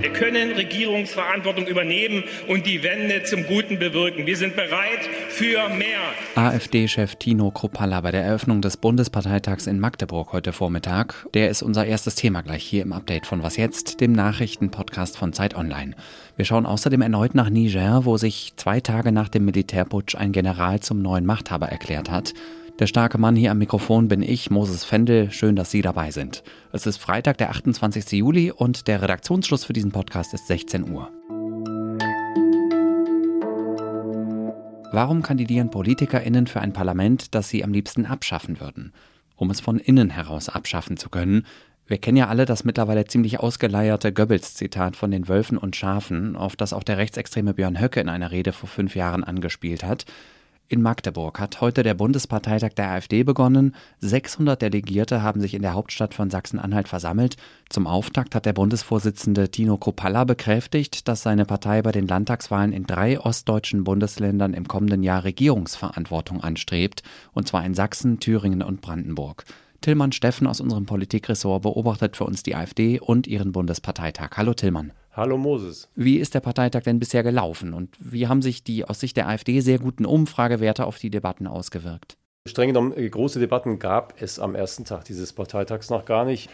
Wir können Regierungsverantwortung übernehmen und die Wende zum Guten bewirken. Wir sind bereit für mehr. AfD-Chef Tino Kruppalla bei der Eröffnung des Bundesparteitags in Magdeburg heute Vormittag. Der ist unser erstes Thema gleich hier im Update von Was jetzt, dem Nachrichtenpodcast von Zeit Online. Wir schauen außerdem erneut nach Niger, wo sich zwei Tage nach dem Militärputsch ein General zum neuen Machthaber erklärt hat. Der starke Mann hier am Mikrofon bin ich, Moses Fendel. Schön, dass Sie dabei sind. Es ist Freitag, der 28. Juli und der Redaktionsschluss für diesen Podcast ist 16 Uhr. Warum kandidieren PolitikerInnen für ein Parlament, das sie am liebsten abschaffen würden? Um es von innen heraus abschaffen zu können. Wir kennen ja alle das mittlerweile ziemlich ausgeleierte Goebbels-Zitat von den Wölfen und Schafen, auf das auch der rechtsextreme Björn Höcke in einer Rede vor fünf Jahren angespielt hat. In Magdeburg hat heute der Bundesparteitag der AfD begonnen. 600 Delegierte haben sich in der Hauptstadt von Sachsen-Anhalt versammelt. Zum Auftakt hat der Bundesvorsitzende Tino Kropalla bekräftigt, dass seine Partei bei den Landtagswahlen in drei ostdeutschen Bundesländern im kommenden Jahr Regierungsverantwortung anstrebt, und zwar in Sachsen, Thüringen und Brandenburg. Tillmann Steffen aus unserem Politikressort beobachtet für uns die AfD und ihren Bundesparteitag. Hallo Tillmann. Hallo Moses. Wie ist der Parteitag denn bisher gelaufen und wie haben sich die aus Sicht der AfD sehr guten Umfragewerte auf die Debatten ausgewirkt? Streng genommen, äh, große Debatten gab es am ersten Tag dieses Parteitags noch gar nicht.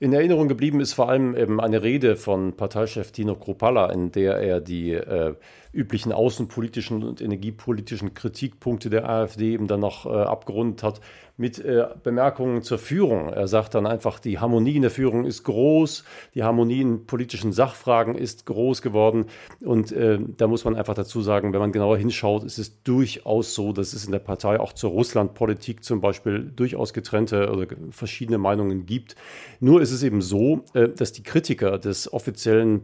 In Erinnerung geblieben ist vor allem eben eine Rede von Parteichef Tino Kropalla, in der er die äh, üblichen außenpolitischen und energiepolitischen Kritikpunkte der AfD eben dann noch äh, abgerundet hat mit äh, Bemerkungen zur Führung. Er sagt dann einfach, die Harmonie in der Führung ist groß, die Harmonie in politischen Sachfragen ist groß geworden. Und äh, da muss man einfach dazu sagen, wenn man genauer hinschaut, ist es durchaus so, dass es in der Partei auch zur Russlandpolitik zum Beispiel durchaus getrennte oder verschiedene Meinungen gibt. Nur ist es eben so, äh, dass die Kritiker des offiziellen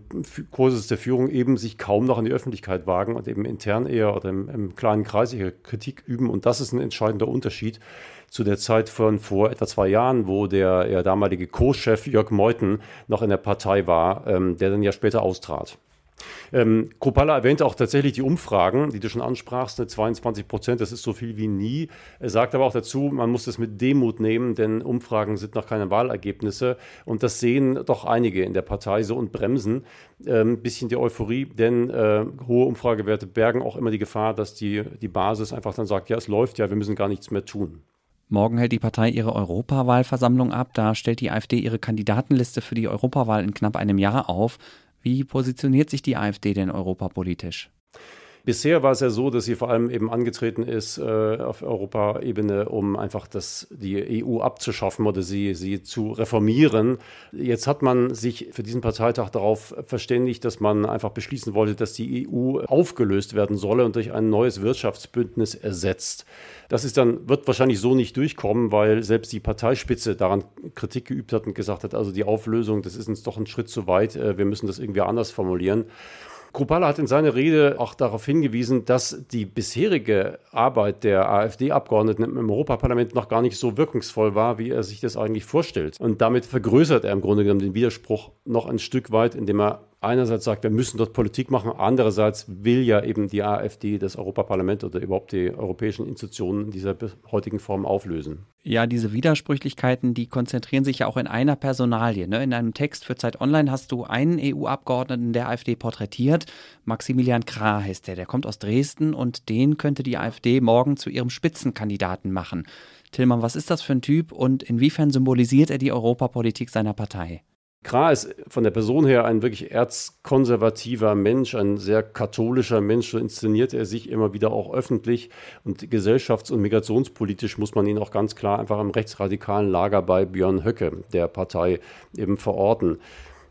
Kurses der Führung eben sich kaum noch an die Öffentlichkeit wagen und eben intern eher oder im, im kleinen Kreis ihre Kritik üben. Und das ist ein entscheidender Unterschied zu der Zeit von vor etwa zwei Jahren, wo der ja, damalige Co-Chef Jörg Meuthen noch in der Partei war, ähm, der dann ja später austrat. Ähm, Kropala erwähnte auch tatsächlich die Umfragen, die du schon ansprachst, 22 ne, Prozent, das ist so viel wie nie. Er sagt aber auch dazu, man muss das mit Demut nehmen, denn Umfragen sind noch keine Wahlergebnisse. Und das sehen doch einige in der Partei so und bremsen ein ähm, bisschen die Euphorie, denn äh, hohe Umfragewerte bergen auch immer die Gefahr, dass die, die Basis einfach dann sagt, ja, es läuft ja, wir müssen gar nichts mehr tun. Morgen hält die Partei ihre Europawahlversammlung ab. Da stellt die AfD ihre Kandidatenliste für die Europawahl in knapp einem Jahr auf. Wie positioniert sich die AfD denn europapolitisch? Bisher war es ja so, dass sie vor allem eben angetreten ist äh, auf Europaebene, um einfach das, die EU abzuschaffen oder sie, sie zu reformieren. Jetzt hat man sich für diesen Parteitag darauf verständigt, dass man einfach beschließen wollte, dass die EU aufgelöst werden solle und durch ein neues Wirtschaftsbündnis ersetzt. Das ist dann, wird wahrscheinlich so nicht durchkommen, weil selbst die Parteispitze daran Kritik geübt hat und gesagt hat, also die Auflösung, das ist uns doch ein Schritt zu weit, äh, wir müssen das irgendwie anders formulieren. Kropala hat in seiner Rede auch darauf hingewiesen, dass die bisherige Arbeit der AfD-Abgeordneten im Europaparlament noch gar nicht so wirkungsvoll war, wie er sich das eigentlich vorstellt. Und damit vergrößert er im Grunde genommen den Widerspruch noch ein Stück weit, indem er einerseits sagt, wir müssen dort Politik machen, andererseits will ja eben die AfD das Europaparlament oder überhaupt die europäischen Institutionen in dieser heutigen Form auflösen. Ja, diese Widersprüchlichkeiten, die konzentrieren sich ja auch in einer Personalie. Ne? In einem Text für Zeit Online hast du einen EU-Abgeordneten der AfD porträtiert. Maximilian Krah heißt der, der kommt aus Dresden und den könnte die AfD morgen zu ihrem Spitzenkandidaten machen. Tillmann, was ist das für ein Typ und inwiefern symbolisiert er die Europapolitik seiner Partei? Krah ist von der Person her ein wirklich erzkonservativer Mensch, ein sehr katholischer Mensch. So inszeniert er sich immer wieder auch öffentlich. Und gesellschafts- und migrationspolitisch muss man ihn auch ganz klar einfach im rechtsradikalen Lager bei Björn Höcke, der Partei, eben verorten.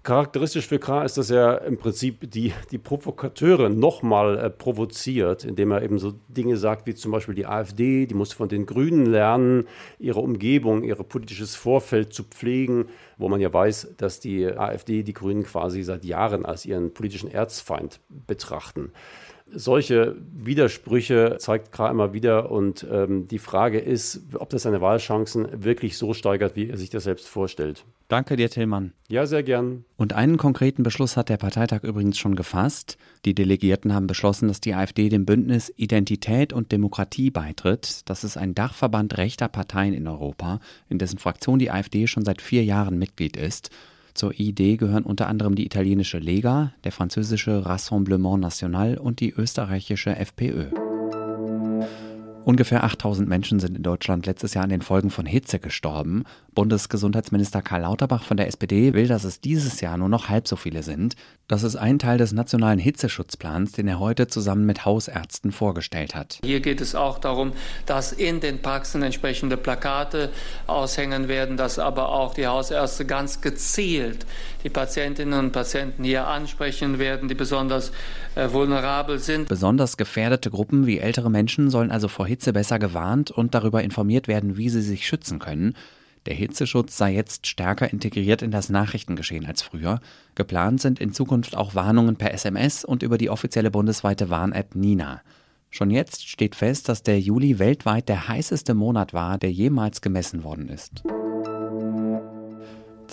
Charakteristisch für Krah ist, dass er im Prinzip die, die Provokateure nochmal äh, provoziert, indem er eben so Dinge sagt, wie zum Beispiel die AfD, die muss von den Grünen lernen, ihre Umgebung, ihr politisches Vorfeld zu pflegen, wo man ja weiß, dass die AfD die Grünen quasi seit Jahren als ihren politischen Erzfeind betrachten. Solche Widersprüche zeigt Krah immer wieder und ähm, die Frage ist, ob das seine Wahlchancen wirklich so steigert, wie er sich das selbst vorstellt. Danke dir, Tillmann. Ja, sehr gern. Und einen konkreten Beschluss hat der Parteitag übrigens schon gefasst. Die Delegierten haben beschlossen, dass die AfD dem Bündnis Identität und Demokratie beitritt. Das ist ein Dachverband rechter Parteien in Europa, in dessen Fraktion die AfD schon seit vier Jahren Mitglied ist. Zur ID gehören unter anderem die italienische Lega, der französische Rassemblement National und die österreichische FPÖ. Ungefähr 8000 Menschen sind in Deutschland letztes Jahr an den Folgen von Hitze gestorben. Bundesgesundheitsminister Karl Lauterbach von der SPD will, dass es dieses Jahr nur noch halb so viele sind. Das ist ein Teil des nationalen Hitzeschutzplans, den er heute zusammen mit Hausärzten vorgestellt hat. Hier geht es auch darum, dass in den Praxen entsprechende Plakate aushängen werden, dass aber auch die Hausärzte ganz gezielt die Patientinnen und Patienten hier ansprechen werden, die besonders äh, vulnerabel sind. Besonders gefährdete Gruppen wie ältere Menschen sollen also vor Hitze besser gewarnt und darüber informiert werden, wie sie sich schützen können. Der Hitzeschutz sei jetzt stärker integriert in das Nachrichtengeschehen als früher. Geplant sind in Zukunft auch Warnungen per SMS und über die offizielle bundesweite Warn-App Nina. Schon jetzt steht fest, dass der Juli weltweit der heißeste Monat war, der jemals gemessen worden ist.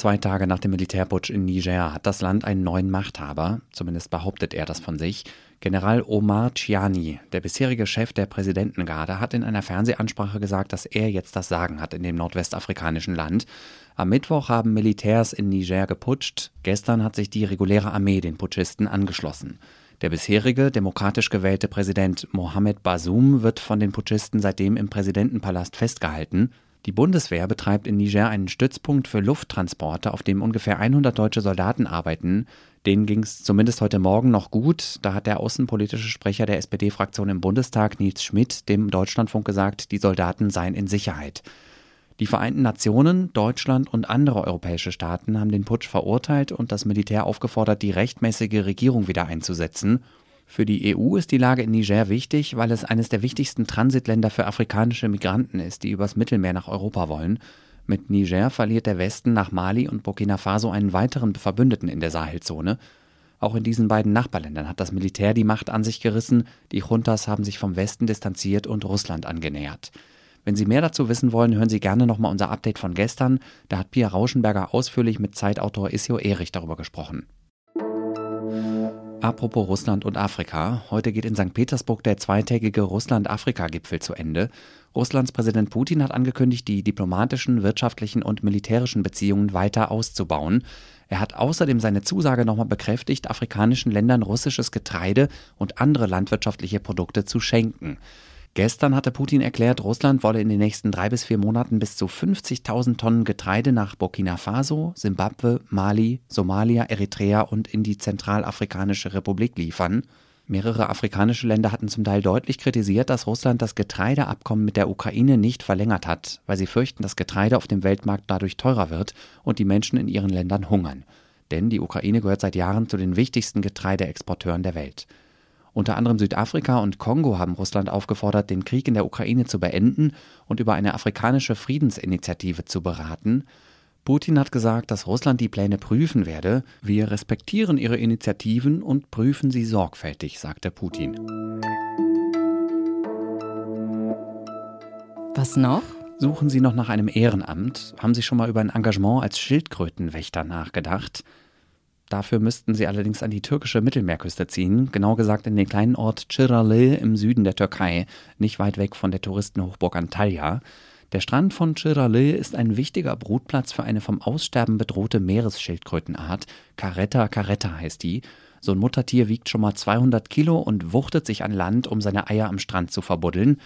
Zwei Tage nach dem Militärputsch in Niger hat das Land einen neuen Machthaber, zumindest behauptet er das von sich. General Omar Chiani, der bisherige Chef der Präsidentengarde, hat in einer Fernsehansprache gesagt, dass er jetzt das Sagen hat in dem nordwestafrikanischen Land. Am Mittwoch haben Militärs in Niger geputscht. Gestern hat sich die reguläre Armee den Putschisten angeschlossen. Der bisherige demokratisch gewählte Präsident Mohamed Bazoum wird von den Putschisten seitdem im Präsidentenpalast festgehalten. Die Bundeswehr betreibt in Niger einen Stützpunkt für Lufttransporte, auf dem ungefähr 100 deutsche Soldaten arbeiten. Denen ging es zumindest heute Morgen noch gut. Da hat der außenpolitische Sprecher der SPD-Fraktion im Bundestag, Nils Schmidt, dem Deutschlandfunk gesagt, die Soldaten seien in Sicherheit. Die Vereinten Nationen, Deutschland und andere europäische Staaten haben den Putsch verurteilt und das Militär aufgefordert, die rechtmäßige Regierung wieder einzusetzen. Für die EU ist die Lage in Niger wichtig, weil es eines der wichtigsten Transitländer für afrikanische Migranten ist, die übers Mittelmeer nach Europa wollen. Mit Niger verliert der Westen nach Mali und Burkina Faso einen weiteren Verbündeten in der Sahelzone. Auch in diesen beiden Nachbarländern hat das Militär die Macht an sich gerissen, die Juntas haben sich vom Westen distanziert und Russland angenähert. Wenn Sie mehr dazu wissen wollen, hören Sie gerne nochmal unser Update von gestern. Da hat Pia Rauschenberger ausführlich mit Zeitautor Isio Erich darüber gesprochen. Apropos Russland und Afrika. Heute geht in St. Petersburg der zweitägige Russland-Afrika-Gipfel zu Ende. Russlands Präsident Putin hat angekündigt, die diplomatischen, wirtschaftlichen und militärischen Beziehungen weiter auszubauen. Er hat außerdem seine Zusage nochmal bekräftigt, afrikanischen Ländern russisches Getreide und andere landwirtschaftliche Produkte zu schenken. Gestern hatte Putin erklärt, Russland wolle in den nächsten drei bis vier Monaten bis zu 50.000 Tonnen Getreide nach Burkina Faso, Simbabwe, Mali, Somalia, Eritrea und in die Zentralafrikanische Republik liefern. Mehrere afrikanische Länder hatten zum Teil deutlich kritisiert, dass Russland das Getreideabkommen mit der Ukraine nicht verlängert hat, weil sie fürchten, dass Getreide auf dem Weltmarkt dadurch teurer wird und die Menschen in ihren Ländern hungern. Denn die Ukraine gehört seit Jahren zu den wichtigsten Getreideexporteuren der Welt. Unter anderem Südafrika und Kongo haben Russland aufgefordert, den Krieg in der Ukraine zu beenden und über eine afrikanische Friedensinitiative zu beraten. Putin hat gesagt, dass Russland die Pläne prüfen werde. Wir respektieren ihre Initiativen und prüfen sie sorgfältig, sagte Putin. Was noch? Suchen Sie noch nach einem Ehrenamt? Haben Sie schon mal über ein Engagement als Schildkrötenwächter nachgedacht? Dafür müssten sie allerdings an die türkische Mittelmeerküste ziehen, genau gesagt in den kleinen Ort Çırağlı im Süden der Türkei, nicht weit weg von der Touristenhochburg Antalya. Der Strand von Çırağlı ist ein wichtiger Brutplatz für eine vom Aussterben bedrohte Meeresschildkrötenart. Caretta caretta heißt die. So ein Muttertier wiegt schon mal 200 Kilo und wuchtet sich an Land, um seine Eier am Strand zu verbuddeln.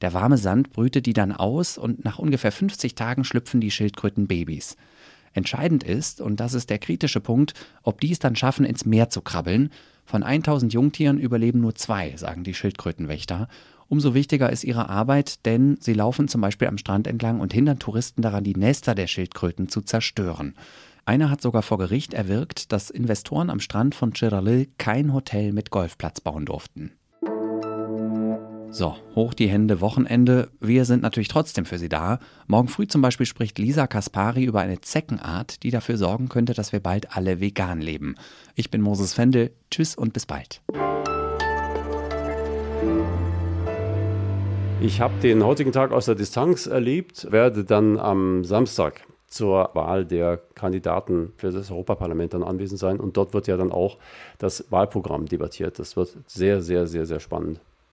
Der warme Sand brütet die dann aus und nach ungefähr 50 Tagen schlüpfen die Schildkröten Babys. Entscheidend ist, und das ist der kritische Punkt, ob die es dann schaffen, ins Meer zu krabbeln. Von 1000 Jungtieren überleben nur zwei, sagen die Schildkrötenwächter. Umso wichtiger ist ihre Arbeit, denn sie laufen zum Beispiel am Strand entlang und hindern Touristen daran, die Nester der Schildkröten zu zerstören. Einer hat sogar vor Gericht erwirkt, dass Investoren am Strand von Chiralil kein Hotel mit Golfplatz bauen durften. So, hoch die Hände, Wochenende. Wir sind natürlich trotzdem für Sie da. Morgen früh zum Beispiel spricht Lisa Kaspari über eine Zeckenart, die dafür sorgen könnte, dass wir bald alle vegan leben. Ich bin Moses Fendel. Tschüss und bis bald. Ich habe den heutigen Tag aus der Distanz erlebt, werde dann am Samstag zur Wahl der Kandidaten für das Europaparlament dann anwesend sein. Und dort wird ja dann auch das Wahlprogramm debattiert. Das wird sehr, sehr, sehr, sehr spannend.